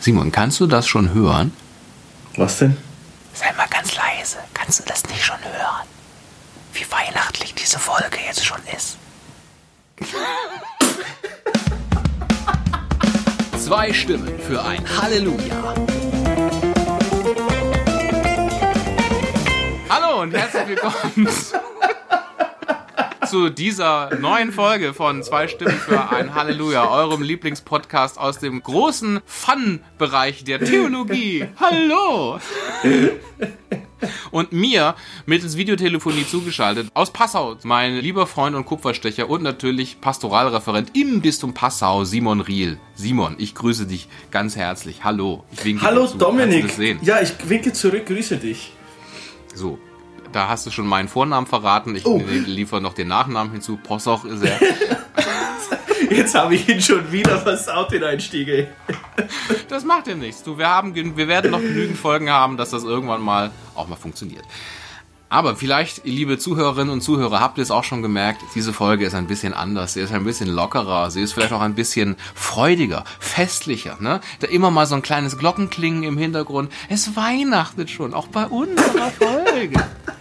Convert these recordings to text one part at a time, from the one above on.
Simon, kannst du das schon hören? Was denn? Sei mal ganz leise. Kannst du das nicht schon hören? Wie weihnachtlich diese Folge jetzt schon ist. Zwei Stimmen für ein Halleluja. Hallo und herzlich willkommen zu dieser neuen Folge von Zwei Stimmen für ein Halleluja, eurem Lieblingspodcast aus dem großen Fun-Bereich der Theologie. Hallo! Und mir mittels Videotelefonie zugeschaltet aus Passau, mein lieber Freund und Kupferstecher und natürlich Pastoralreferent im Bistum Passau, Simon Riel. Simon, ich grüße dich ganz herzlich. Hallo. Ich winke Hallo Dominik. Ja, ich winke zurück, grüße dich. So, da hast du schon meinen Vornamen verraten. Ich oh. liefere noch den Nachnamen hinzu. Possoch ist er. Jetzt habe ich ihn schon wieder versaut, den Einstieg. Das macht ja nichts. Du, wir, haben, wir werden noch genügend Folgen haben, dass das irgendwann mal auch mal funktioniert. Aber vielleicht, liebe Zuhörerinnen und Zuhörer, habt ihr es auch schon gemerkt, diese Folge ist ein bisschen anders, sie ist ein bisschen lockerer, sie ist vielleicht auch ein bisschen freudiger, festlicher, ne? Da immer mal so ein kleines Glockenklingen im Hintergrund. Es weihnachtet schon, auch bei unserer Folge.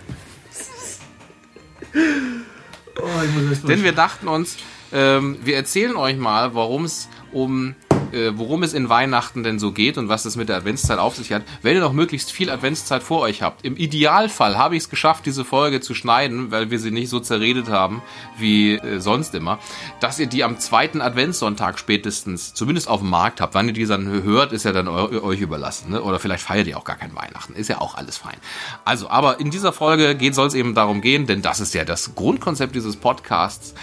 Oh, Denn wir dachten uns, ähm, wir erzählen euch mal, warum es um äh, worum es in Weihnachten denn so geht und was es mit der Adventszeit auf sich hat, wenn ihr noch möglichst viel Adventszeit vor euch habt. Im Idealfall habe ich es geschafft, diese Folge zu schneiden, weil wir sie nicht so zerredet haben wie äh, sonst immer, dass ihr die am zweiten Adventssonntag spätestens zumindest auf dem Markt habt. Wann ihr die dann hört, ist ja dann euch überlassen. Ne? Oder vielleicht feiert ihr auch gar kein Weihnachten. Ist ja auch alles fein. Also, aber in dieser Folge soll es eben darum gehen, denn das ist ja das Grundkonzept dieses Podcasts.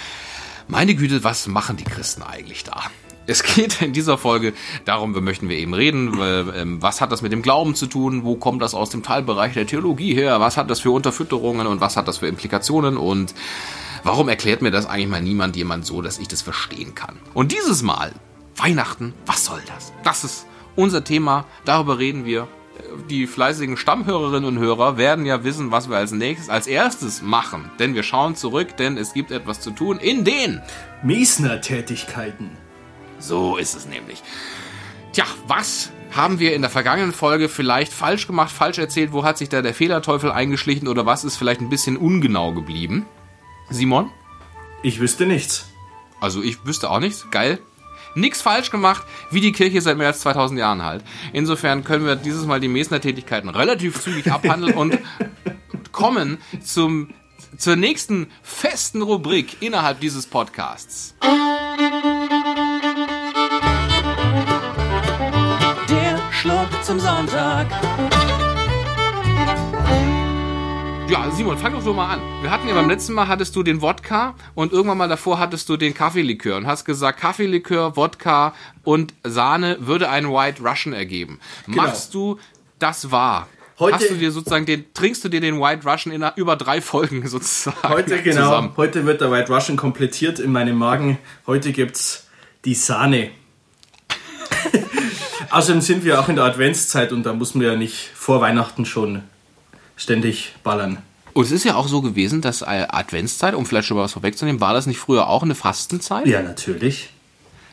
Meine Güte, was machen die Christen eigentlich da? Es geht in dieser Folge darum, wir möchten wir eben reden, ähm, was hat das mit dem Glauben zu tun, wo kommt das aus dem Teilbereich der Theologie her, was hat das für Unterfütterungen und was hat das für Implikationen und warum erklärt mir das eigentlich mal niemand jemand so, dass ich das verstehen kann. Und dieses Mal, Weihnachten, was soll das? Das ist unser Thema, darüber reden wir. Die fleißigen Stammhörerinnen und Hörer werden ja wissen, was wir als nächstes, als erstes machen. Denn wir schauen zurück, denn es gibt etwas zu tun in den Miesner-Tätigkeiten. So ist es nämlich. Tja, was haben wir in der vergangenen Folge vielleicht falsch gemacht, falsch erzählt? Wo hat sich da der Fehlerteufel eingeschlichen oder was ist vielleicht ein bisschen ungenau geblieben? Simon? Ich wüsste nichts. Also ich wüsste auch nichts. Geil. Nix falsch gemacht, wie die Kirche seit mehr als 2000 Jahren halt. Insofern können wir dieses Mal die Mesner-Tätigkeiten relativ zügig abhandeln und kommen zum, zur nächsten festen Rubrik innerhalb dieses Podcasts. Simon, fang doch so mal an. Wir hatten ja beim letzten Mal hattest du den Wodka und irgendwann mal davor hattest du den Kaffeelikör und hast gesagt, Kaffeelikör, Wodka und Sahne würde einen White Russian ergeben. Genau. Machst du das wahr? Heute, Hast du dir sozusagen den, trinkst du dir den White Russian in über drei Folgen sozusagen? Heute, genau. Zusammen? Heute wird der White Russian komplettiert in meinem Magen. Heute gibt's die Sahne. Außerdem sind wir auch in der Adventszeit und da muss man ja nicht vor Weihnachten schon ständig ballern. Und es ist ja auch so gewesen, dass Adventszeit, um vielleicht schon mal was vorwegzunehmen, war das nicht früher auch eine Fastenzeit? Ja, natürlich.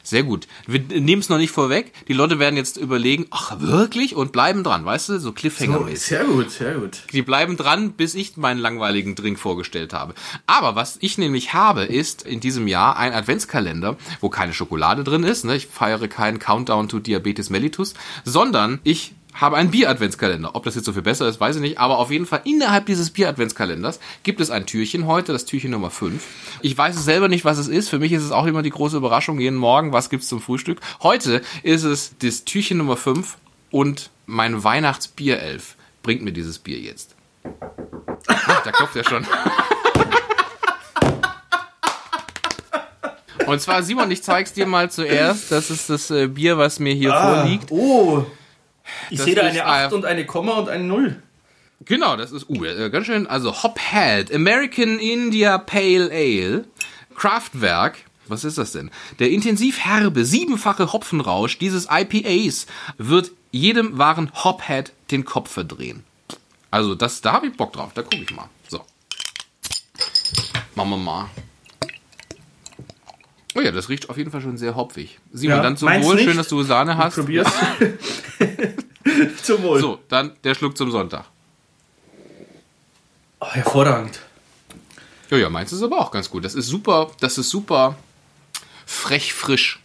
Sehr gut. Wir nehmen es noch nicht vorweg. Die Leute werden jetzt überlegen, ach wirklich? Und bleiben dran, weißt du? So Cliffhanger-mäßig. So, sehr gut, sehr gut. Die bleiben dran, bis ich meinen langweiligen Drink vorgestellt habe. Aber was ich nämlich habe, ist in diesem Jahr ein Adventskalender, wo keine Schokolade drin ist. Ne? Ich feiere keinen Countdown to Diabetes mellitus, sondern ich habe einen Bier-Adventskalender. Ob das jetzt so viel besser ist, weiß ich nicht. Aber auf jeden Fall innerhalb dieses Bier-Adventskalenders gibt es ein Türchen heute, das Türchen Nummer 5. Ich weiß es selber nicht, was es ist. Für mich ist es auch immer die große Überraschung jeden Morgen, was gibt's zum Frühstück. Heute ist es das Türchen Nummer 5 und mein Weihnachtsbierelf bringt mir dieses Bier jetzt. Ach, da klopft er schon. Und zwar, Simon, ich zeig's dir mal zuerst. Das ist das äh, Bier, was mir hier ah, vorliegt. Oh, ich sehe da eine 8 äh, und eine Komma und eine 0. Genau, das ist uh, ganz schön. Also Hophead, American India Pale Ale, Kraftwerk. Was ist das denn? Der intensiv herbe, siebenfache Hopfenrausch dieses IPAs wird jedem wahren Hophead den Kopf verdrehen. Also, das, da habe ich Bock drauf. Da gucke ich mal. So. Machen wir mal. Oh ja, das riecht auf jeden Fall schon sehr hopfig. Simon, ja, dann zum Wohl. Schön, dass du Sahne hast. Ich probier's. zum Wohl. So, dann der Schluck zum Sonntag. Oh, hervorragend. Ja, ja, meins ist aber auch ganz gut. Das ist super, das ist super frech frisch.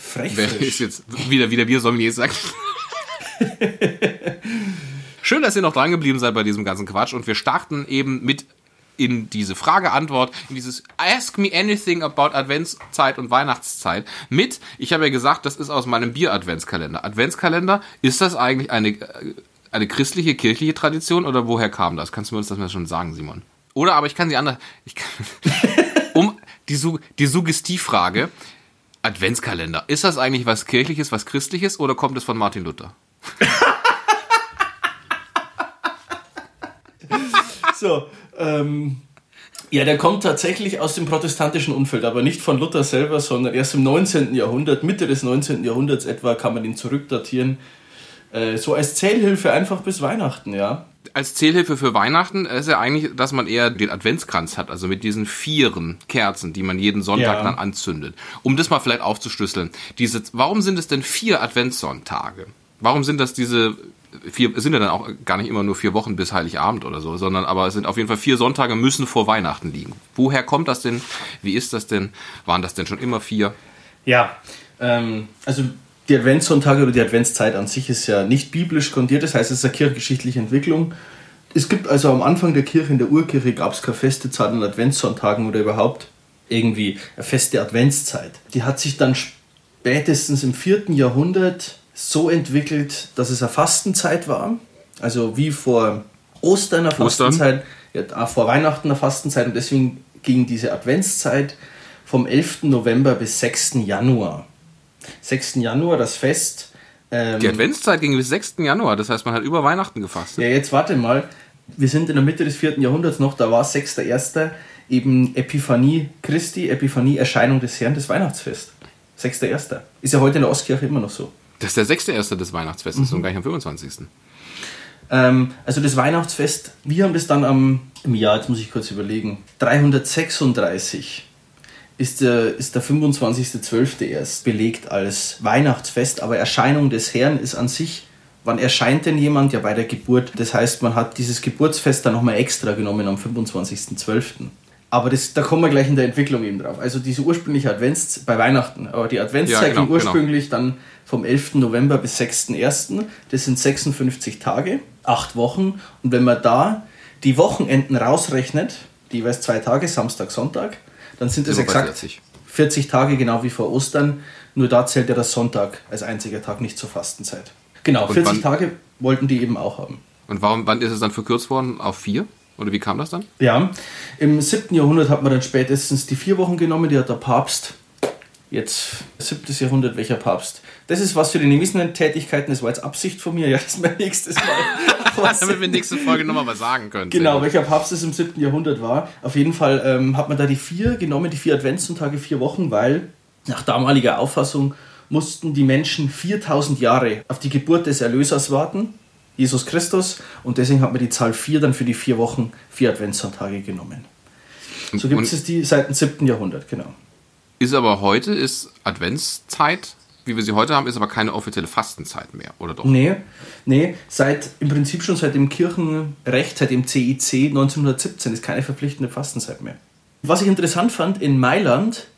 Frech frisch. Wer ist jetzt wieder, wieder wir Sommelier sagt. Schön, dass ihr noch dran geblieben seid bei diesem ganzen Quatsch und wir starten eben mit in diese Frage-Antwort, in dieses Ask me anything about Adventszeit und Weihnachtszeit mit, ich habe ja gesagt, das ist aus meinem Bier-Adventskalender. Adventskalender, ist das eigentlich eine, äh, eine christliche, kirchliche Tradition oder woher kam das? Kannst du uns das mal schon sagen, Simon? Oder aber ich kann sie anders, ich kann, um die, die Suggestivfrage, Adventskalender, ist das eigentlich was kirchliches, was christliches oder kommt es von Martin Luther? so, ähm, ja, der kommt tatsächlich aus dem protestantischen Umfeld, aber nicht von Luther selber, sondern erst im 19. Jahrhundert, Mitte des 19. Jahrhunderts etwa, kann man ihn zurückdatieren. Äh, so als Zählhilfe einfach bis Weihnachten, ja. Als Zählhilfe für Weihnachten ist ja eigentlich, dass man eher den Adventskranz hat, also mit diesen vieren Kerzen, die man jeden Sonntag ja. dann anzündet. Um das mal vielleicht aufzuschlüsseln. Diese, warum sind es denn vier Adventssonntage? Warum sind das diese vier, es sind ja dann auch gar nicht immer nur vier Wochen bis Heiligabend oder so, sondern aber es sind auf jeden Fall vier Sonntage müssen vor Weihnachten liegen. Woher kommt das denn? Wie ist das denn? Waren das denn schon immer vier? Ja, ähm, also die Adventssonntage oder die Adventszeit an sich ist ja nicht biblisch grundiert, das heißt, es ist eine kirchengeschichtliche Entwicklung. Es gibt also am Anfang der Kirche, in der Urkirche, gab es keine feste Zeit an Adventssonntagen oder überhaupt irgendwie eine feste Adventszeit. Die hat sich dann spätestens im vierten Jahrhundert so entwickelt, dass es eine Fastenzeit war. Also wie vor Ostern eine Fastenzeit, ja, vor Weihnachten eine Fastenzeit und deswegen ging diese Adventszeit vom 11. November bis 6. Januar. 6. Januar, das Fest. Ähm, die Adventszeit ging bis 6. Januar, das heißt, man hat über Weihnachten gefastet. Ja, jetzt warte mal. Wir sind in der Mitte des 4. Jahrhunderts noch, da war 6.1. eben Epiphanie Christi, Epiphanie Erscheinung des Herrn, das Weihnachtsfest. 6.1. Ist ja heute in der Ostkirche immer noch so. Das ist der sechste erste des Weihnachtsfestes mhm. und gleich am 25. Ähm, also das Weihnachtsfest, wir haben das dann am, im Jahr, jetzt muss ich kurz überlegen, 336 ist der, ist der 25.12. erst belegt als Weihnachtsfest, aber Erscheinung des Herrn ist an sich, wann erscheint denn jemand? Ja, bei der Geburt. Das heißt, man hat dieses Geburtsfest dann nochmal extra genommen am 25.12. Aber das, da kommen wir gleich in der Entwicklung eben drauf. Also diese ursprüngliche Advents bei Weihnachten, aber die Adventszeit ja, genau, ging genau. ursprünglich genau. dann vom 11. November bis 6.1. Das sind 56 Tage, acht Wochen. Und wenn man da die Wochenenden rausrechnet, die jeweils zwei Tage, Samstag, Sonntag, dann sind es exakt 40. 40 Tage, genau wie vor Ostern. Nur da zählt ja der Sonntag als einziger Tag nicht zur Fastenzeit. Genau, 40 wann, Tage wollten die eben auch haben. Und warum, wann ist es dann verkürzt worden auf vier? Oder wie kam das dann? Ja, im 7. Jahrhundert hat man dann spätestens die vier Wochen genommen, die hat der Papst, jetzt 7. Jahrhundert, welcher Papst? Das ist was für die nächsten Tätigkeiten, das war jetzt Absicht von mir, ja, das ist mein nächstes Mal. Damit wir in der nächsten Folge nochmal was sagen können. Genau, welcher Papst es im 7. Jahrhundert war. Auf jeden Fall ähm, hat man da die vier genommen, die vier Adventssonntage, vier Wochen, weil nach damaliger Auffassung mussten die Menschen 4000 Jahre auf die Geburt des Erlösers warten Jesus Christus und deswegen hat man die Zahl 4 dann für die vier Wochen, vier Adventssonntage genommen. So gibt es die seit dem 7. Jahrhundert, genau. Ist aber heute, ist Adventszeit, wie wir sie heute haben, ist aber keine offizielle Fastenzeit mehr, oder doch? Nee, nee, seit, im Prinzip schon seit dem Kirchenrecht, seit dem CIC 1917 ist keine verpflichtende Fastenzeit mehr. Was ich interessant fand, in Mailand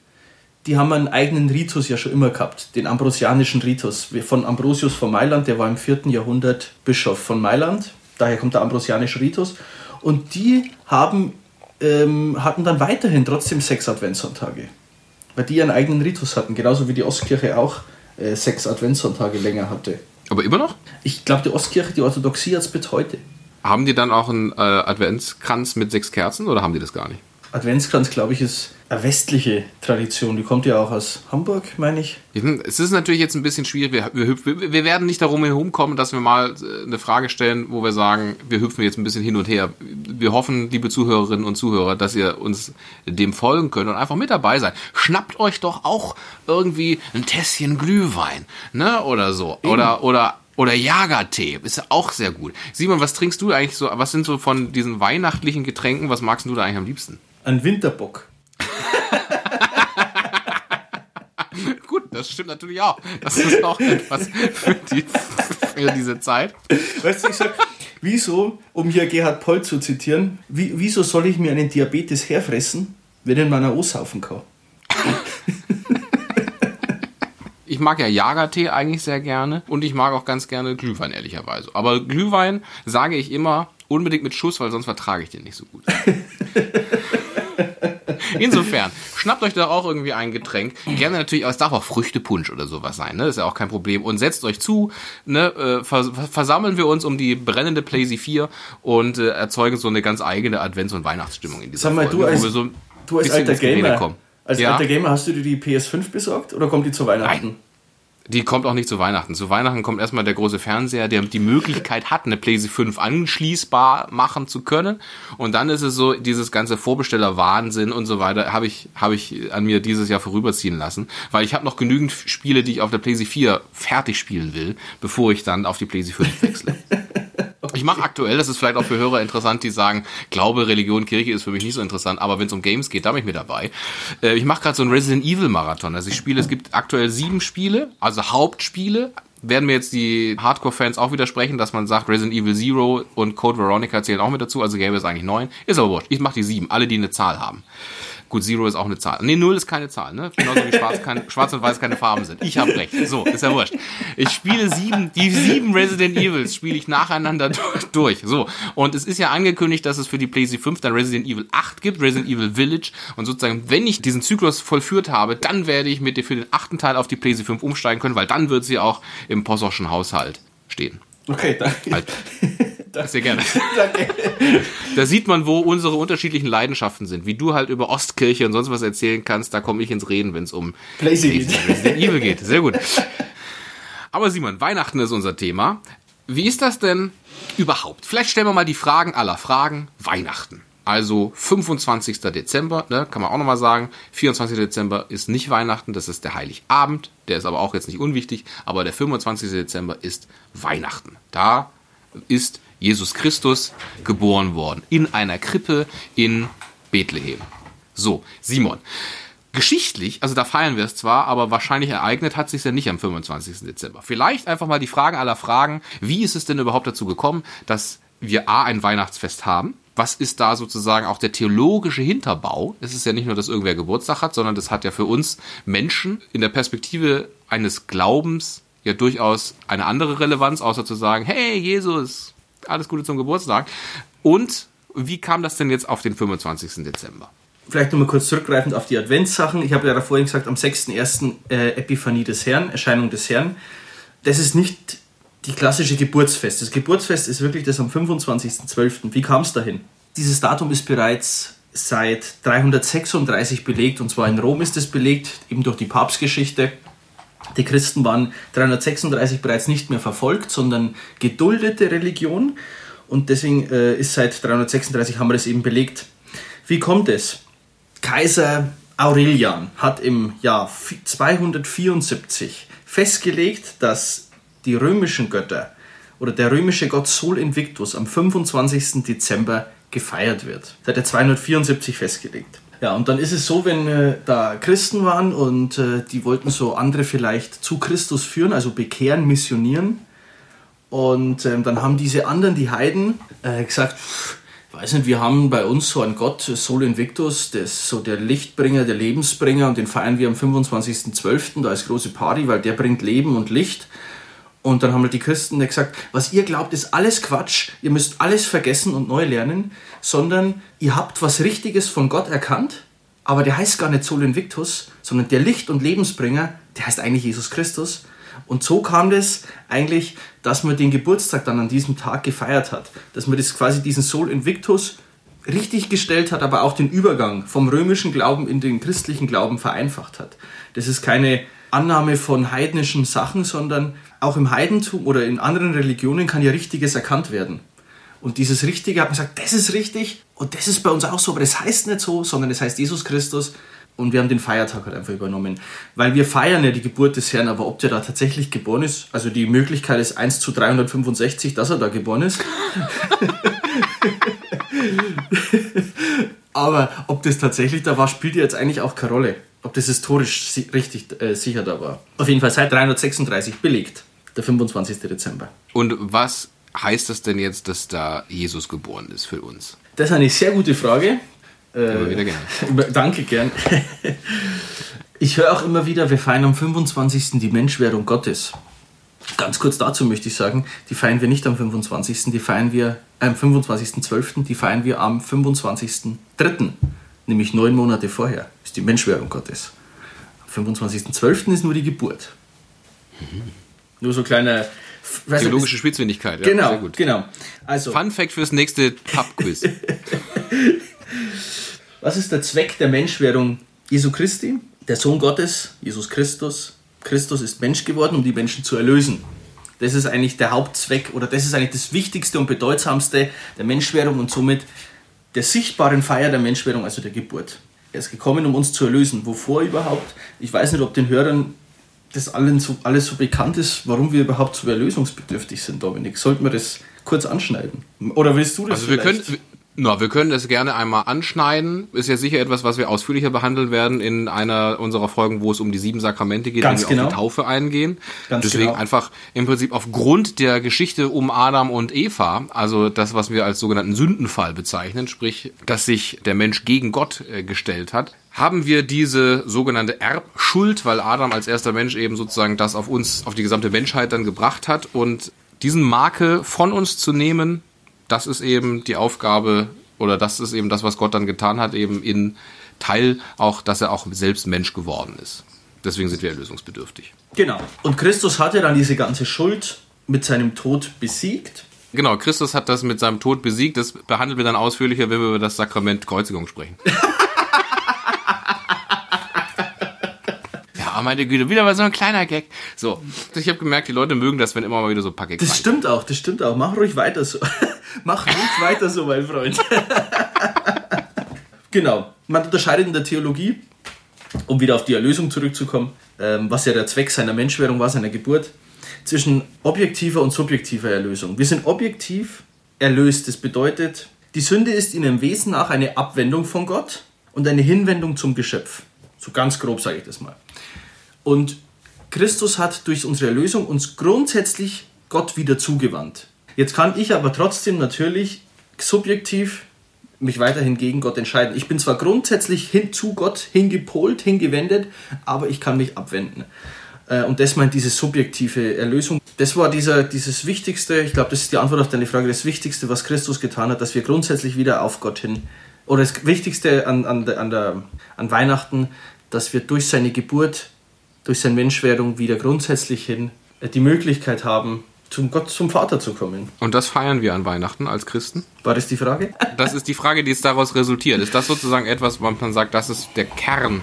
die haben einen eigenen Ritus ja schon immer gehabt, den ambrosianischen Ritus von Ambrosius von Mailand, der war im 4. Jahrhundert Bischof von Mailand, daher kommt der ambrosianische Ritus. Und die haben, ähm, hatten dann weiterhin trotzdem sechs Adventssonntage, weil die ihren eigenen Ritus hatten, genauso wie die Ostkirche auch äh, sechs Adventssonntage länger hatte. Aber immer noch? Ich glaube, die Ostkirche, die Orthodoxie hat es bis heute. Haben die dann auch einen äh, Adventskranz mit sechs Kerzen oder haben die das gar nicht? Adventskranz, glaube ich, ist eine westliche Tradition. Die kommt ja auch aus Hamburg, meine ich. Es ist natürlich jetzt ein bisschen schwierig. Wir, wir, wir, werden nicht darum herumkommen, dass wir mal äh, eine Frage stellen, wo wir sagen, wir hüpfen jetzt ein bisschen hin und her. Wir hoffen, liebe Zuhörerinnen und Zuhörer, dass ihr uns dem folgen könnt und einfach mit dabei seid. Schnappt euch doch auch irgendwie ein Tässchen Glühwein, ne, oder so. Eben. Oder, oder oder Jagertee, ist auch sehr gut. Simon, was trinkst du eigentlich so? Was sind so von diesen weihnachtlichen Getränken, was magst du da eigentlich am liebsten? Ein Winterbock. Das stimmt natürlich auch. Das ist auch etwas für, die, für diese Zeit. Weißt du, ich sag, wieso, um hier Gerhard Poll zu zitieren, wie, wieso soll ich mir einen Diabetes herfressen, wenn ich meiner aussaufen kann? Ich mag ja Jagertee eigentlich sehr gerne und ich mag auch ganz gerne Glühwein, ehrlicherweise. Aber Glühwein sage ich immer unbedingt mit Schuss, weil sonst vertrage ich den nicht so gut. Insofern, schnappt euch da auch irgendwie ein Getränk. Gerne natürlich, aber es darf auch Früchtepunsch oder sowas sein, ne? Das ist ja auch kein Problem. Und setzt euch zu, ne? Äh, vers versammeln wir uns um die brennende PlayStation 4 und äh, erzeugen so eine ganz eigene Advents- und Weihnachtsstimmung in dieser Sag mal, Folge, du als, so du als alter Gamer, als ja? alter Gamer, hast du dir die PS5 besorgt oder kommt die zu Weihnachten? Nein. Die kommt auch nicht zu Weihnachten. Zu Weihnachten kommt erstmal der große Fernseher, der die Möglichkeit hat, eine PlayStation 5 anschließbar machen zu können. Und dann ist es so, dieses ganze Vorbesteller-Wahnsinn und so weiter, habe ich, habe ich an mir dieses Jahr vorüberziehen lassen. Weil ich habe noch genügend Spiele, die ich auf der PlayStation 4 fertig spielen will, bevor ich dann auf die PlayStation 5 wechsle. Ich mache aktuell, das ist vielleicht auch für Hörer interessant, die sagen, Glaube, Religion, Kirche ist für mich nicht so interessant, aber wenn es um Games geht, da bin ich mit dabei. Äh, ich mache gerade so einen Resident Evil Marathon. Also ich spiele, es gibt aktuell sieben Spiele, also Hauptspiele. Werden mir jetzt die Hardcore-Fans auch widersprechen, dass man sagt, Resident Evil Zero und Code Veronica zählen auch mit dazu, also gäbe es eigentlich neun. Ist aber wurscht. Ich mache die sieben, alle, die eine Zahl haben. Gut, Zero ist auch eine Zahl. Nee, Null ist keine Zahl, ne? Genauso wie Schwarz, kein, Schwarz und Weiß keine Farben sind. Ich habe recht. So, ist ja wurscht. Ich spiele sieben, die sieben Resident Evils spiele ich nacheinander durch. So. Und es ist ja angekündigt, dass es für die PlayStation 5 dann Resident Evil 8 gibt, Resident Evil Village. Und sozusagen, wenn ich diesen Zyklus vollführt habe, dann werde ich mit dir für den achten Teil auf die PlayStation 5 umsteigen können, weil dann wird sie auch im Possoschen Haushalt stehen. Okay, danke. Halt. Sehr gerne. Danke. Da sieht man, wo unsere unterschiedlichen Leidenschaften sind. Wie du halt über Ostkirche und sonst was erzählen kannst, da komme ich ins Reden, wenn es um Resident Evil geht. Sehr gut. Aber Simon, Weihnachten ist unser Thema. Wie ist das denn überhaupt? Vielleicht stellen wir mal die Fragen aller Fragen. Weihnachten. Also 25. Dezember, ne, kann man auch nochmal sagen. 24. Dezember ist nicht Weihnachten, das ist der Heiligabend. Der ist aber auch jetzt nicht unwichtig. Aber der 25. Dezember ist Weihnachten. Da ist Jesus Christus geboren worden. In einer Krippe in Bethlehem. So, Simon. Geschichtlich, also da feiern wir es zwar, aber wahrscheinlich ereignet hat sich ja nicht am 25. Dezember. Vielleicht einfach mal die Fragen aller Fragen. Wie ist es denn überhaupt dazu gekommen, dass wir A, ein Weihnachtsfest haben? Was ist da sozusagen auch der theologische Hinterbau? Es ist ja nicht nur, dass irgendwer Geburtstag hat, sondern das hat ja für uns Menschen in der Perspektive eines Glaubens ja durchaus eine andere Relevanz, außer zu sagen, hey Jesus, alles Gute zum Geburtstag. Und wie kam das denn jetzt auf den 25. Dezember? Vielleicht nochmal kurz zurückgreifend auf die Adventssachen. Ich habe ja vorhin gesagt, am 6.1. Äh, Epiphanie des Herrn, Erscheinung des Herrn. Das ist nicht die klassische Geburtsfest. Das Geburtsfest ist wirklich das am 25.12. Wie kam es dahin? Dieses Datum ist bereits seit 336 belegt und zwar in Rom ist es belegt, eben durch die Papstgeschichte. Die Christen waren 336 bereits nicht mehr verfolgt, sondern geduldete Religion und deswegen äh, ist seit 336 haben wir das eben belegt. Wie kommt es? Kaiser Aurelian hat im Jahr 274 festgelegt, dass die römischen Götter oder der römische Gott Sol Invictus am 25. Dezember gefeiert wird. Das hat er 274 festgelegt. Ja, und dann ist es so, wenn äh, da Christen waren und äh, die wollten so andere vielleicht zu Christus führen, also bekehren, missionieren. Und ähm, dann haben diese anderen, die Heiden, äh, gesagt, weiß nicht, wir haben bei uns so einen Gott, Sol Invictus, der ist so der Lichtbringer, der Lebensbringer und den feiern wir am 25.12., da ist große Party, weil der bringt Leben und Licht. Und dann haben halt die Christen gesagt, was ihr glaubt, ist alles Quatsch, ihr müsst alles vergessen und neu lernen, sondern ihr habt was Richtiges von Gott erkannt, aber der heißt gar nicht Sol Invictus, sondern der Licht- und Lebensbringer, der heißt eigentlich Jesus Christus. Und so kam das eigentlich, dass man den Geburtstag dann an diesem Tag gefeiert hat. Dass man das quasi diesen Sol Invictus richtig gestellt hat, aber auch den Übergang vom römischen Glauben in den christlichen Glauben vereinfacht hat. Das ist keine Annahme von heidnischen Sachen, sondern auch im Heidentum oder in anderen Religionen kann ja Richtiges erkannt werden. Und dieses Richtige hat man gesagt, das ist richtig und das ist bei uns auch so, aber das heißt nicht so, sondern es heißt Jesus Christus und wir haben den Feiertag halt einfach übernommen. Weil wir feiern ja die Geburt des Herrn, aber ob der da tatsächlich geboren ist, also die Möglichkeit ist 1 zu 365, dass er da geboren ist. aber ob das tatsächlich da war, spielt jetzt eigentlich auch keine Rolle. ob das historisch richtig äh, sicher da war. Auf jeden Fall seit 336 belegt, der 25. Dezember. Und was heißt das denn jetzt, dass da Jesus geboren ist für uns? Das ist eine sehr gute Frage. Äh, wieder gerne. danke, gern. Ich höre auch immer wieder, wir feiern am 25. die Menschwerdung Gottes. Ganz kurz dazu möchte ich sagen, die feiern wir nicht am 25., die feiern wir äh, am 25.12., die feiern wir am 25.03., nämlich neun Monate vorher, ist die Menschwerdung Gottes. Am 25.12. ist nur die Geburt. Mhm. Nur so kleiner Theologische Spitzfindigkeit, ja. Genau, genau. Also, Fun Fact fürs nächste Pub-Quiz. Was ist der Zweck der Menschwerdung Jesu Christi? Der Sohn Gottes, Jesus Christus, Christus ist Mensch geworden, um die Menschen zu erlösen. Das ist eigentlich der Hauptzweck oder das ist eigentlich das Wichtigste und Bedeutsamste der Menschwerdung und somit der sichtbaren Feier der Menschwerdung, also der Geburt. Er ist gekommen, um uns zu erlösen. Wovor überhaupt? Ich weiß nicht, ob den Hörern das allen so, alles so bekannt ist, warum wir überhaupt so erlösungsbedürftig sind, Dominik. Sollten wir das kurz anschneiden? Oder willst du das Also wir können, na, wir können das gerne einmal anschneiden. Ist ja sicher etwas, was wir ausführlicher behandeln werden in einer unserer Folgen, wo es um die sieben Sakramente geht, Ganz wenn wir genau. auf die Taufe eingehen. Ganz Deswegen genau. einfach im Prinzip aufgrund der Geschichte um Adam und Eva, also das, was wir als sogenannten Sündenfall bezeichnen, sprich, dass sich der Mensch gegen Gott äh, gestellt hat, haben wir diese sogenannte Erbschuld, weil Adam als erster Mensch eben sozusagen das auf uns, auf die gesamte Menschheit dann gebracht hat und diesen Marke von uns zu nehmen, das ist eben die Aufgabe oder das ist eben das, was Gott dann getan hat, eben in Teil auch, dass er auch selbst Mensch geworden ist. Deswegen sind wir erlösungsbedürftig. Genau. Und Christus hat ja dann diese ganze Schuld mit seinem Tod besiegt. Genau, Christus hat das mit seinem Tod besiegt. Das behandeln wir dann ausführlicher, wenn wir über das Sakrament Kreuzigung sprechen. meine Güte, wieder mal so ein kleiner Gag. So, ich habe gemerkt, die Leute mögen das, wenn immer mal wieder so ein paar Gags Das stimmt auch, das stimmt auch. Mach ruhig weiter so. Mach ruhig weiter so, mein Freund. genau. Man unterscheidet in der Theologie, um wieder auf die Erlösung zurückzukommen, ähm, was ja der Zweck seiner Menschwerdung war, seiner Geburt, zwischen objektiver und subjektiver Erlösung. Wir sind objektiv erlöst. Das bedeutet, die Sünde ist in ihrem Wesen nach eine Abwendung von Gott und eine Hinwendung zum Geschöpf. So ganz grob sage ich das mal. Und Christus hat durch unsere Erlösung uns grundsätzlich Gott wieder zugewandt. Jetzt kann ich aber trotzdem natürlich subjektiv mich weiterhin gegen Gott entscheiden. Ich bin zwar grundsätzlich hin zu Gott hingepolt, hingewendet, aber ich kann mich abwenden. Äh, und das meint diese subjektive Erlösung. Das war dieser, dieses Wichtigste, ich glaube, das ist die Antwort auf deine Frage, das Wichtigste, was Christus getan hat, dass wir grundsätzlich wieder auf Gott hin, oder das Wichtigste an, an, an, der, an Weihnachten, dass wir durch seine Geburt durch seine Menschwerdung wieder grundsätzlich hin äh, die Möglichkeit haben, zum Gott, zum Vater zu kommen. Und das feiern wir an Weihnachten als Christen? War das die Frage? Das ist die Frage, die es daraus resultiert. Ist das sozusagen etwas, was man sagt, das ist der Kern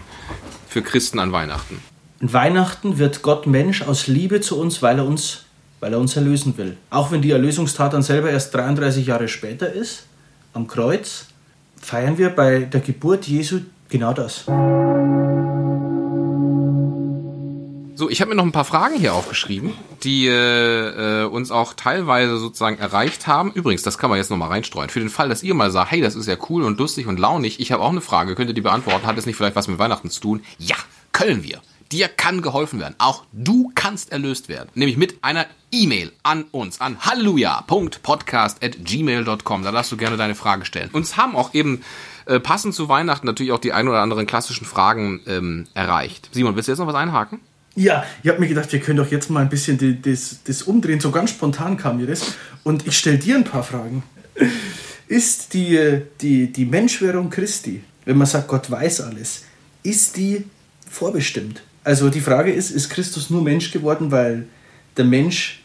für Christen an Weihnachten? An Weihnachten wird Gott Mensch aus Liebe zu uns, weil er uns, weil er uns erlösen will. Auch wenn die Erlösungstat dann selber erst 33 Jahre später ist, am Kreuz, feiern wir bei der Geburt Jesu genau das. So, ich habe mir noch ein paar Fragen hier aufgeschrieben, die äh, äh, uns auch teilweise sozusagen erreicht haben. Übrigens, das kann man jetzt nochmal reinstreuen. Für den Fall, dass ihr mal sagt, hey, das ist ja cool und lustig und launig, ich habe auch eine Frage, könnt ihr die beantworten? Hat es nicht vielleicht was mit Weihnachten zu tun? Ja, können wir. Dir kann geholfen werden. Auch du kannst erlöst werden. Nämlich mit einer E-Mail an uns an halleluja.podcast.gmail.com. Da darfst du gerne deine Frage stellen. Uns haben auch eben äh, passend zu Weihnachten natürlich auch die ein oder anderen klassischen Fragen ähm, erreicht. Simon, willst du jetzt noch was einhaken? Ja, ich habe mir gedacht, wir können doch jetzt mal ein bisschen das, das umdrehen. So ganz spontan kam mir das. Und ich stelle dir ein paar Fragen. Ist die, die, die Menschwerdung Christi, wenn man sagt, Gott weiß alles, ist die vorbestimmt? Also die Frage ist, ist Christus nur Mensch geworden, weil der Mensch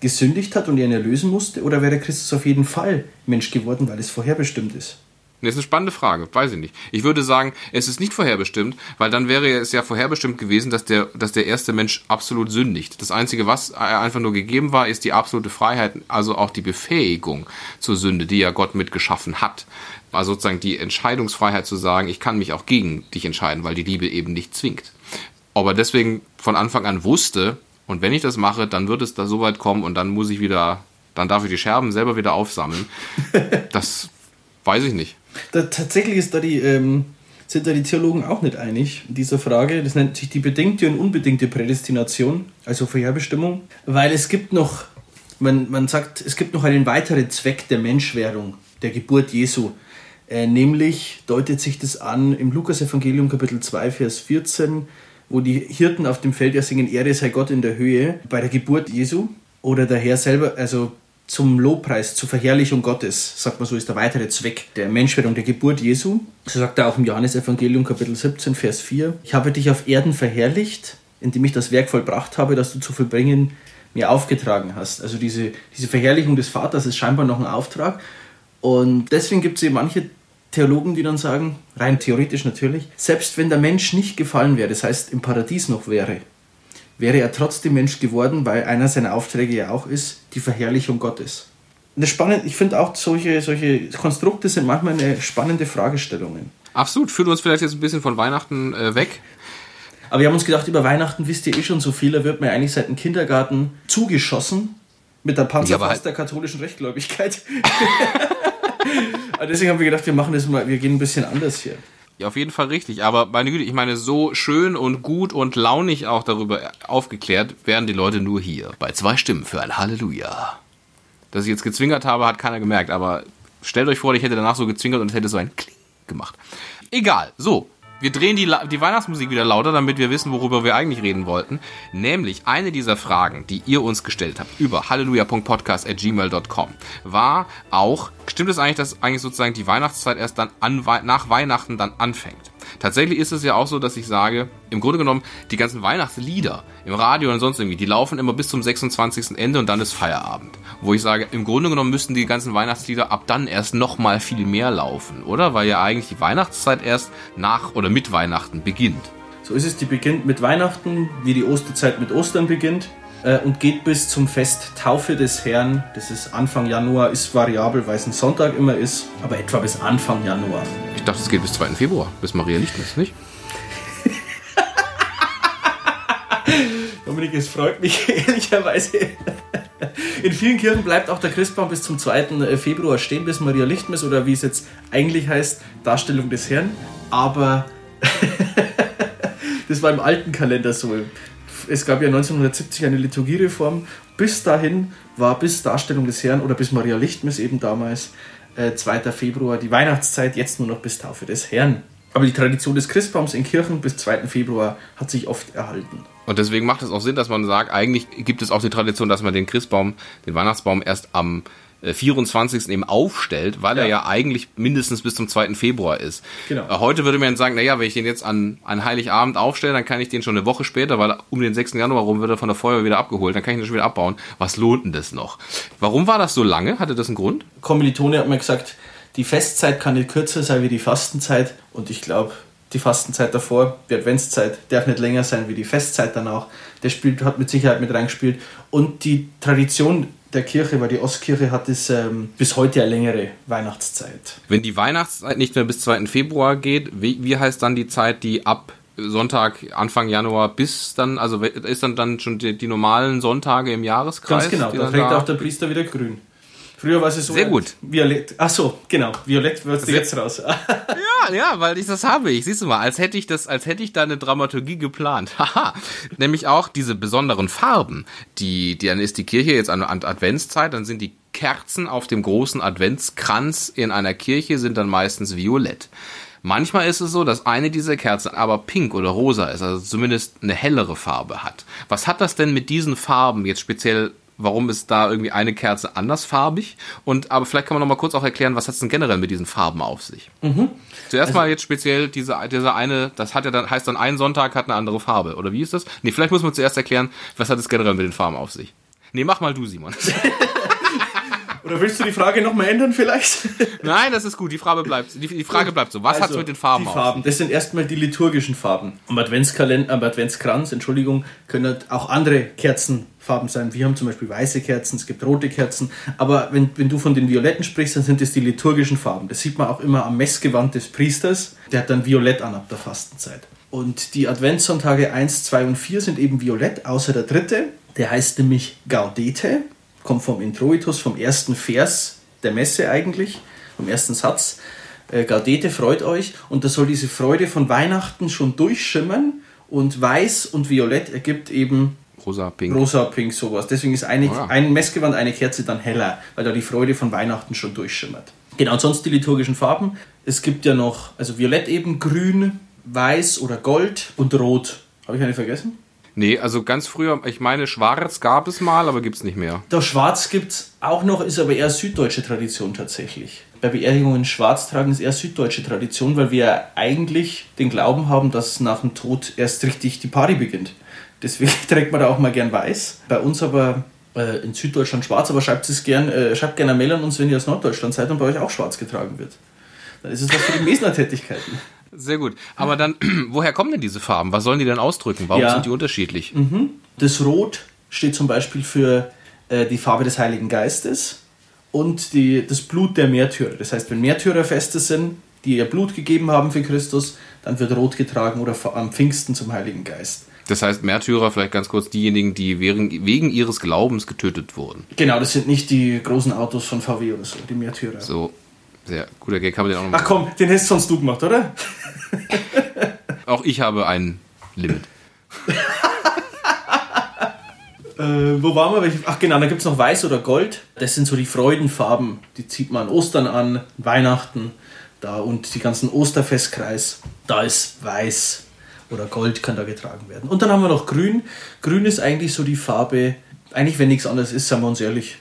gesündigt hat und ihn erlösen musste? Oder wäre Christus auf jeden Fall Mensch geworden, weil es vorherbestimmt ist? Das ist eine spannende Frage, weiß ich nicht. Ich würde sagen, es ist nicht vorherbestimmt, weil dann wäre es ja vorherbestimmt gewesen, dass der, dass der erste Mensch absolut sündigt. Das Einzige, was einfach nur gegeben war, ist die absolute Freiheit, also auch die Befähigung zur Sünde, die ja Gott mitgeschaffen hat. Also sozusagen die Entscheidungsfreiheit zu sagen, ich kann mich auch gegen dich entscheiden, weil die Liebe eben nicht zwingt. Ob er deswegen von Anfang an wusste, und wenn ich das mache, dann wird es da so weit kommen und dann muss ich wieder, dann darf ich die Scherben selber wieder aufsammeln. Das weiß ich nicht. Da, tatsächlich ist da die, ähm, sind da die Theologen auch nicht einig in dieser Frage. Das nennt sich die bedingte und unbedingte Prädestination, also Vorherbestimmung, weil es gibt noch, man, man sagt, es gibt noch einen weiteren Zweck der Menschwerdung, der Geburt Jesu. Äh, nämlich deutet sich das an im Lukas-Evangelium, Kapitel 2, Vers 14, wo die Hirten auf dem Feld ja singen: Ehre sei Gott in der Höhe bei der Geburt Jesu. Oder der Herr selber, also zum Lobpreis, zur Verherrlichung Gottes, sagt man so, ist der weitere Zweck der Menschwerdung, der Geburt Jesu. So sagt er auch im Johannesevangelium, Kapitel 17, Vers 4: Ich habe dich auf Erden verherrlicht, indem ich das Werk vollbracht habe, das du zu vollbringen mir aufgetragen hast. Also diese, diese Verherrlichung des Vaters ist scheinbar noch ein Auftrag. Und deswegen gibt es eben manche Theologen, die dann sagen, rein theoretisch natürlich, selbst wenn der Mensch nicht gefallen wäre, das heißt im Paradies noch wäre, wäre er trotzdem Mensch geworden, weil einer seiner Aufträge ja auch ist, die Verherrlichung Gottes. Und das spannend, ich finde auch solche, solche Konstrukte sind manchmal eine spannende Fragestellungen. Absolut, führt uns vielleicht jetzt ein bisschen von Weihnachten äh, weg. Aber wir haben uns gedacht, über Weihnachten wisst ihr eh schon so viel, da wird mir eigentlich seit dem Kindergarten zugeschossen mit der Panzerfaust halt der katholischen Rechtgläubigkeit. deswegen haben wir gedacht, wir machen das mal, wir gehen ein bisschen anders hier. Ja, auf jeden Fall richtig. Aber meine Güte, ich meine, so schön und gut und launig auch darüber aufgeklärt werden die Leute nur hier. Bei zwei Stimmen für ein Halleluja. Dass ich jetzt gezwingert habe, hat keiner gemerkt. Aber stellt euch vor, ich hätte danach so gezwingert und es hätte so ein Kling gemacht. Egal. So, wir drehen die, die Weihnachtsmusik wieder lauter, damit wir wissen, worüber wir eigentlich reden wollten. Nämlich eine dieser Fragen, die ihr uns gestellt habt über halleluja.podcast.gmail.com war auch, stimmt es eigentlich, dass eigentlich sozusagen die Weihnachtszeit erst dann an, nach Weihnachten dann anfängt? Tatsächlich ist es ja auch so, dass ich sage, im Grunde genommen, die ganzen Weihnachtslieder im Radio und sonst irgendwie, die laufen immer bis zum 26. Ende und dann ist Feierabend. Wo ich sage, im Grunde genommen müssten die ganzen Weihnachtslieder ab dann erst nochmal viel mehr laufen, oder? Weil ja eigentlich die Weihnachtszeit erst nach oder mit Weihnachten beginnt. So ist es, die beginnt mit Weihnachten, wie die Osterzeit mit Ostern beginnt äh, und geht bis zum Fest Taufe des Herrn. Das ist Anfang Januar, ist variabel, weil es ein Sonntag immer ist, aber etwa bis Anfang Januar. Ich dachte, es geht bis 2. Februar, bis Maria Lichtnis, nicht? Dominik, es freut mich ehrlicherweise. In vielen Kirchen bleibt auch der Christbaum bis zum 2. Äh, Februar stehen, bis Maria Lichtmess oder wie es jetzt eigentlich heißt, Darstellung des Herrn. Aber das war im alten Kalender so es gab ja 1970 eine Liturgiereform. Bis dahin war bis Darstellung des Herrn oder bis Maria Lichtmess eben damals äh, 2. Februar die Weihnachtszeit, jetzt nur noch bis Taufe des Herrn. Aber die Tradition des Christbaums in Kirchen bis 2. Februar hat sich oft erhalten. Und deswegen macht es auch Sinn, dass man sagt, eigentlich gibt es auch die Tradition, dass man den Christbaum, den Weihnachtsbaum erst am 24. Äh, eben aufstellt, weil ja. er ja eigentlich mindestens bis zum 2. Februar ist. Genau. Äh, heute würde man sagen, naja, wenn ich den jetzt an, an Heiligabend aufstelle, dann kann ich den schon eine Woche später, weil um den 6. Januar rum wird er von der Feuerwehr wieder abgeholt, dann kann ich ihn schon wieder abbauen. Was lohnt denn das noch? Warum war das so lange? Hatte das einen Grund? Kommilitone hat mir gesagt, die Festzeit kann nicht kürzer sein wie die Fastenzeit und ich glaube, die Fastenzeit davor, die Adventszeit darf nicht länger sein wie die Festzeit danach. Der spielt, hat mit Sicherheit mit reingespielt. Und die Tradition der Kirche, weil die Ostkirche hat es ähm, bis heute eine längere Weihnachtszeit. Wenn die Weihnachtszeit nicht mehr bis 2. Februar geht, wie, wie heißt dann die Zeit, die ab Sonntag, Anfang Januar bis dann, also ist dann, dann schon die, die normalen Sonntage im Jahreskreis? Ganz genau, da trägt auch der Priester wieder grün. Früher war es so. Sehr gut. Violett. Ach so, genau. Violett wirst du jetzt raus. ja, ja, weil ich das habe ich. Siehst du mal, als hätte ich das, als hätte ich da eine Dramaturgie geplant. Haha. Nämlich auch diese besonderen Farben. Die, die, dann ist die Kirche jetzt an, an Adventszeit, dann sind die Kerzen auf dem großen Adventskranz in einer Kirche sind dann meistens violett. Manchmal ist es so, dass eine dieser Kerzen aber pink oder rosa ist, also zumindest eine hellere Farbe hat. Was hat das denn mit diesen Farben jetzt speziell warum ist da irgendwie eine Kerze andersfarbig? Und aber vielleicht kann man noch mal kurz auch erklären, was hat es denn generell mit diesen Farben auf sich? Mhm. Zuerst also, mal jetzt speziell diese, diese eine, das hat ja dann, heißt dann ein Sonntag hat eine andere Farbe. Oder wie ist das? Nee, vielleicht muss man zuerst erklären, was hat es generell mit den Farben auf sich. Nee, mach mal du, Simon. Oder willst du die Frage nochmal ändern vielleicht? Nein, das ist gut. Die Frage bleibt, die, die Frage bleibt so. Was also, hat es mit den Farben die Farben, das sind erstmal die liturgischen Farben. Am Adventskalender, am Adventskranz, Entschuldigung, können auch andere Kerzenfarben sein. Wir haben zum Beispiel weiße Kerzen, es gibt rote Kerzen. Aber wenn, wenn du von den Violetten sprichst, dann sind das die liturgischen Farben. Das sieht man auch immer am Messgewand des Priesters. Der hat dann Violett an ab der Fastenzeit. Und die Adventssonntage 1, 2 und 4 sind eben violett, außer der dritte. Der heißt nämlich Gaudete kommt vom Introitus, vom ersten Vers der Messe eigentlich, vom ersten Satz. äh, Gaudete, freut euch. Und da soll diese Freude von Weihnachten schon durchschimmern. Und weiß und violett ergibt eben Rosa, pink. Rosa, pink, sowas. Deswegen ist eine, oh ja. ein Messgewand, eine Kerze dann heller, weil da die Freude von Weihnachten schon durchschimmert. Genau, und sonst die liturgischen Farben. Es gibt ja noch, also Violett eben, Grün, Weiß oder Gold und Rot. Habe ich eine vergessen? Nee, also ganz früher, ich meine, Schwarz gab es mal, aber gibt es nicht mehr. Das Schwarz gibt es auch noch, ist aber eher süddeutsche Tradition tatsächlich. Bei Beerdigungen schwarz tragen ist eher süddeutsche Tradition, weil wir eigentlich den Glauben haben, dass nach dem Tod erst richtig die Party beginnt. Deswegen trägt man da auch mal gern weiß. Bei uns aber äh, in Süddeutschland schwarz, aber schreibt es gern, äh, schreibt gerne eine Mail an uns, wenn ihr aus Norddeutschland seid und bei euch auch schwarz getragen wird. Dann ist es was für die Mesner-Tätigkeiten. Sehr gut. Aber dann, woher kommen denn diese Farben? Was sollen die denn ausdrücken? Warum ja. sind die unterschiedlich? Mhm. Das Rot steht zum Beispiel für äh, die Farbe des Heiligen Geistes und die, das Blut der Märtyrer. Das heißt, wenn Märtyrerfeste sind, die ihr Blut gegeben haben für Christus, dann wird Rot getragen oder am Pfingsten zum Heiligen Geist. Das heißt, Märtyrer, vielleicht ganz kurz diejenigen, die wegen, wegen ihres Glaubens getötet wurden. Genau, das sind nicht die großen Autos von VW oder so, die Märtyrer. So, sehr guter Gag, haben wir den auch noch Ach komm, den hast sonst du gemacht, oder? auch ich habe ein Limit. äh, wo waren wir? Ach genau, da gibt es noch Weiß oder Gold. Das sind so die Freudenfarben. Die zieht man an Ostern an, Weihnachten da und die ganzen Osterfestkreis. Da ist Weiß oder Gold kann da getragen werden. Und dann haben wir noch Grün. Grün ist eigentlich so die Farbe, eigentlich wenn nichts anderes ist, sagen wir uns ehrlich.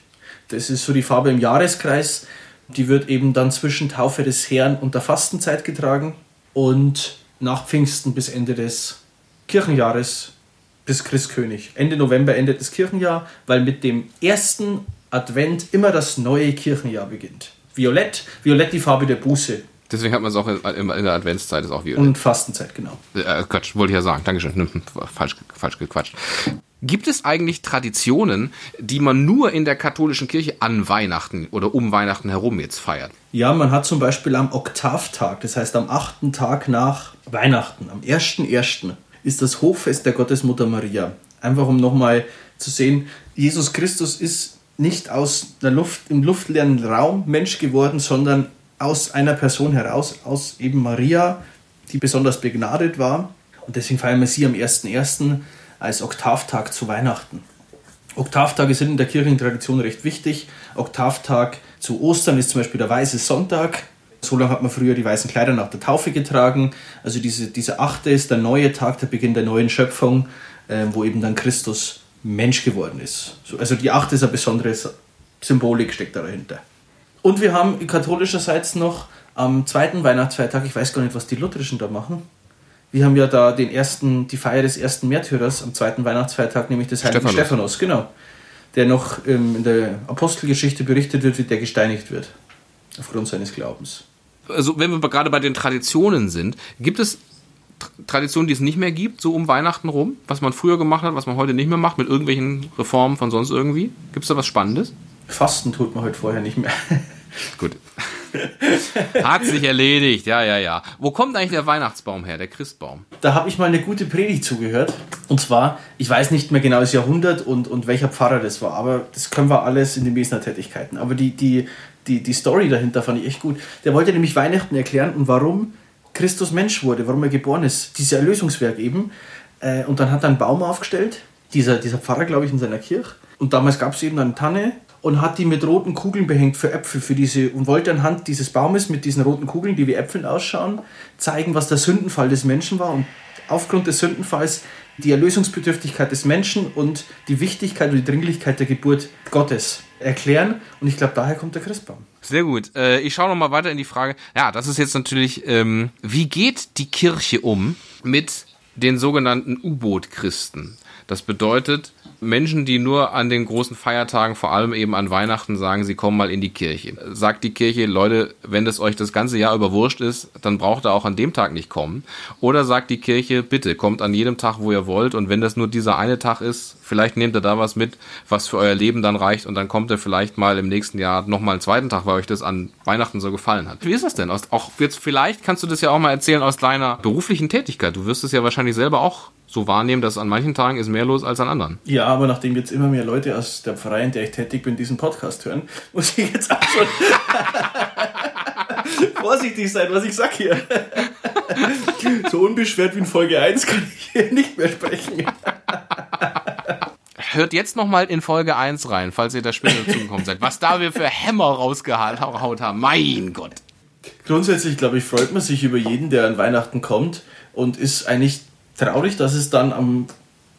Das ist so die Farbe im Jahreskreis. Die wird eben dann zwischen Taufe des Herrn und der Fastenzeit getragen und nach Pfingsten bis Ende des Kirchenjahres bis Christkönig. Ende November endet das Kirchenjahr, weil mit dem ersten Advent immer das neue Kirchenjahr beginnt. Violett, Violett die Farbe der Buße. Deswegen hat man es auch in, der Adventszeit ist auch Violett. Und Fastenzeit, genau. Äh, Quatsch, wollte ich ja sagen. Dankeschön. Hm, falsch, falsch gequatscht. Gibt es eigentlich Traditionen, die man nur in der katholischen Kirche an Weihnachten oder um Weihnachten herum jetzt feiert? Ja, man hat zum Beispiel am Oktavtag, das heißt am achten Tag nach Weihnachten, am 1.1. ist das Hochfest der Gottesmutter Maria. Einfach um nochmal zu sehen, Jesus Christus ist nicht aus der Luft, im luftleeren Raum Mensch geworden, sondern aus einer Person heraus, aus eben Maria, die besonders begnadet war. Und deswegen feiern wir sie am 1.1. als Oktavtag zu Weihnachten. Oktavtage sind in der Kirchentradition recht wichtig. Oktavtag zu Ostern ist zum Beispiel der Weiße Sonntag. So lange hat man früher die weißen Kleider nach der Taufe getragen. Also diese, diese Achte ist der neue Tag, der Beginn der neuen Schöpfung, äh, wo eben dann Christus Mensch geworden ist. So, also die Achte ist eine besondere Symbolik, steckt da dahinter. Und wir haben katholischerseits noch am zweiten Weihnachtsfeiertag, ich weiß gar nicht, was die Lutherischen da machen. Wir haben ja da den ersten, die Feier des ersten Märtyrers am zweiten Weihnachtsfeiertag, nämlich des heiligen Stephanus, Stephanus genau. Der noch ähm, in der Apostelgeschichte berichtet wird, wie der gesteinigt wird. Aufgrund seines Glaubens. Also, wenn wir gerade bei den Traditionen sind, gibt es Traditionen, die es nicht mehr gibt, so um Weihnachten rum, was man früher gemacht hat, was man heute nicht mehr macht, mit irgendwelchen Reformen von sonst irgendwie? Gibt es da was Spannendes? Fasten tut man heute vorher nicht mehr. Gut. Hat sich erledigt, ja, ja, ja. Wo kommt eigentlich der Weihnachtsbaum her, der Christbaum? Da habe ich mal eine gute Predigt zugehört. Und zwar, ich weiß nicht mehr genau das Jahrhundert und, und welcher Pfarrer das war, aber das können wir alles in den Mesner-Tätigkeiten. Aber die, die, die, die Story dahinter fand ich echt gut. Der wollte nämlich Weihnachten erklären und warum Christus Mensch wurde, warum er geboren ist. Dieses Erlösungswerk eben. Äh, und dann hat er einen Baum aufgestellt, dieser, dieser Pfarrer, glaube ich, in seiner Kirche. Und damals gab es eben eine Tanne und hat die mit roten Kugeln behängt für Äpfel, für diese, und wollte anhand dieses Baumes mit diesen roten Kugeln, die wie Äpfeln ausschauen, zeigen, was der Sündenfall des Menschen war und aufgrund des Sündenfalls die Erlösungsbedürftigkeit des Menschen und die Wichtigkeit und die Dringlichkeit der Geburt Gottes erklären. Und ich glaube, daher kommt der Christbaum. Sehr gut. Äh, ich schaue noch mal weiter in die Frage. Ja, das ist jetzt natürlich, ähm, wie geht die Kirche um mit den sogenannten U-Boot-Christen? Das bedeutet, Menschen, die nur an den großen Feiertagen, vor allem eben an Weihnachten, sagen, sie kommen mal in die Kirche. Sagt die Kirche, Leute, wenn das euch das ganze Jahr überwurscht ist, dann braucht ihr auch an dem Tag nicht kommen. Oder sagt die Kirche, bitte kommt an jedem Tag, wo ihr wollt. Und wenn das nur dieser eine Tag ist, vielleicht nehmt ihr da was mit, was für euer Leben dann reicht. Und dann kommt ihr vielleicht mal im nächsten Jahr nochmal einen zweiten Tag, weil euch das an Weihnachten so gefallen hat. Wie ist das denn? Auch jetzt vielleicht kannst du das ja auch mal erzählen aus deiner beruflichen Tätigkeit. Du wirst es ja wahrscheinlich selber auch so wahrnehmen, dass an manchen Tagen ist mehr los als an anderen. Ja, aber nachdem jetzt immer mehr Leute aus der Pfarrei, in der ich tätig bin, diesen Podcast hören, muss ich jetzt auch schon. Vorsichtig sein, was ich sag hier. so unbeschwert wie in Folge 1 kann ich hier nicht mehr sprechen. Hört jetzt nochmal in Folge 1 rein, falls ihr da später zugekommen seid. Was da wir für Hämmer rausgehaut haben. Mein Gott. Grundsätzlich, glaube ich, freut man sich über jeden, der an Weihnachten kommt und ist eigentlich traurig, dass es dann am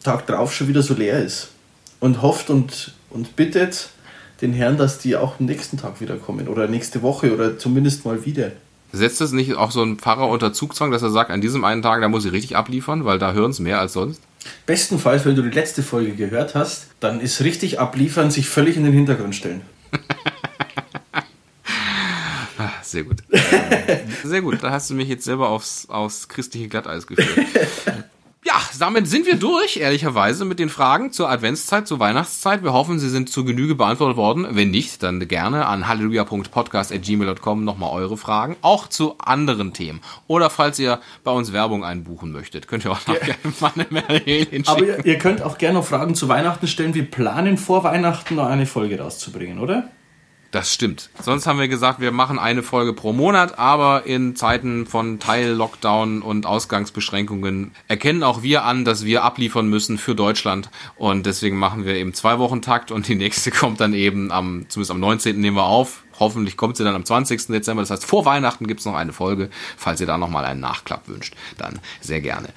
Tag drauf schon wieder so leer ist. Und hofft und, und bittet den Herrn, dass die auch am nächsten Tag wieder kommen oder nächste Woche oder zumindest mal wieder. Setzt es nicht auch so ein Pfarrer unter Zugzwang, dass er sagt, an diesem einen Tag, da muss ich richtig abliefern, weil da hören es mehr als sonst? Bestenfalls, wenn du die letzte Folge gehört hast, dann ist richtig abliefern, sich völlig in den Hintergrund stellen. Ah, sehr gut. Sehr gut. Da hast du mich jetzt selber aufs, aufs christliche Glatteis geführt. Ja, damit sind wir durch, ehrlicherweise, mit den Fragen zur Adventszeit, zur Weihnachtszeit. Wir hoffen, sie sind zur Genüge beantwortet worden. Wenn nicht, dann gerne an halleluja.podcast.gmail.com nochmal eure Fragen, auch zu anderen Themen. Oder falls ihr bei uns Werbung einbuchen möchtet, könnt ihr auch noch ja. gerne mal eine Mail hinschicken. Aber ihr, ihr könnt auch gerne noch Fragen zu Weihnachten stellen. Wir planen vor Weihnachten noch eine Folge rauszubringen, oder? Das stimmt. Sonst haben wir gesagt, wir machen eine Folge pro Monat, aber in Zeiten von Teil-Lockdown und Ausgangsbeschränkungen erkennen auch wir an, dass wir abliefern müssen für Deutschland und deswegen machen wir eben zwei Wochen Takt und die nächste kommt dann eben am, zumindest am 19. nehmen wir auf. Hoffentlich kommt sie dann am 20. Dezember. Das heißt, vor Weihnachten gibt's noch eine Folge. Falls ihr da nochmal einen Nachklapp wünscht, dann sehr gerne.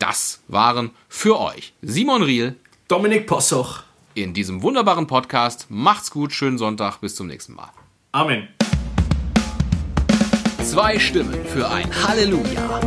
Das waren für euch Simon Riel, Dominik Possoch in diesem wunderbaren Podcast. Macht's gut, schönen Sonntag, bis zum nächsten Mal. Amen. Zwei Stimmen für ein Halleluja.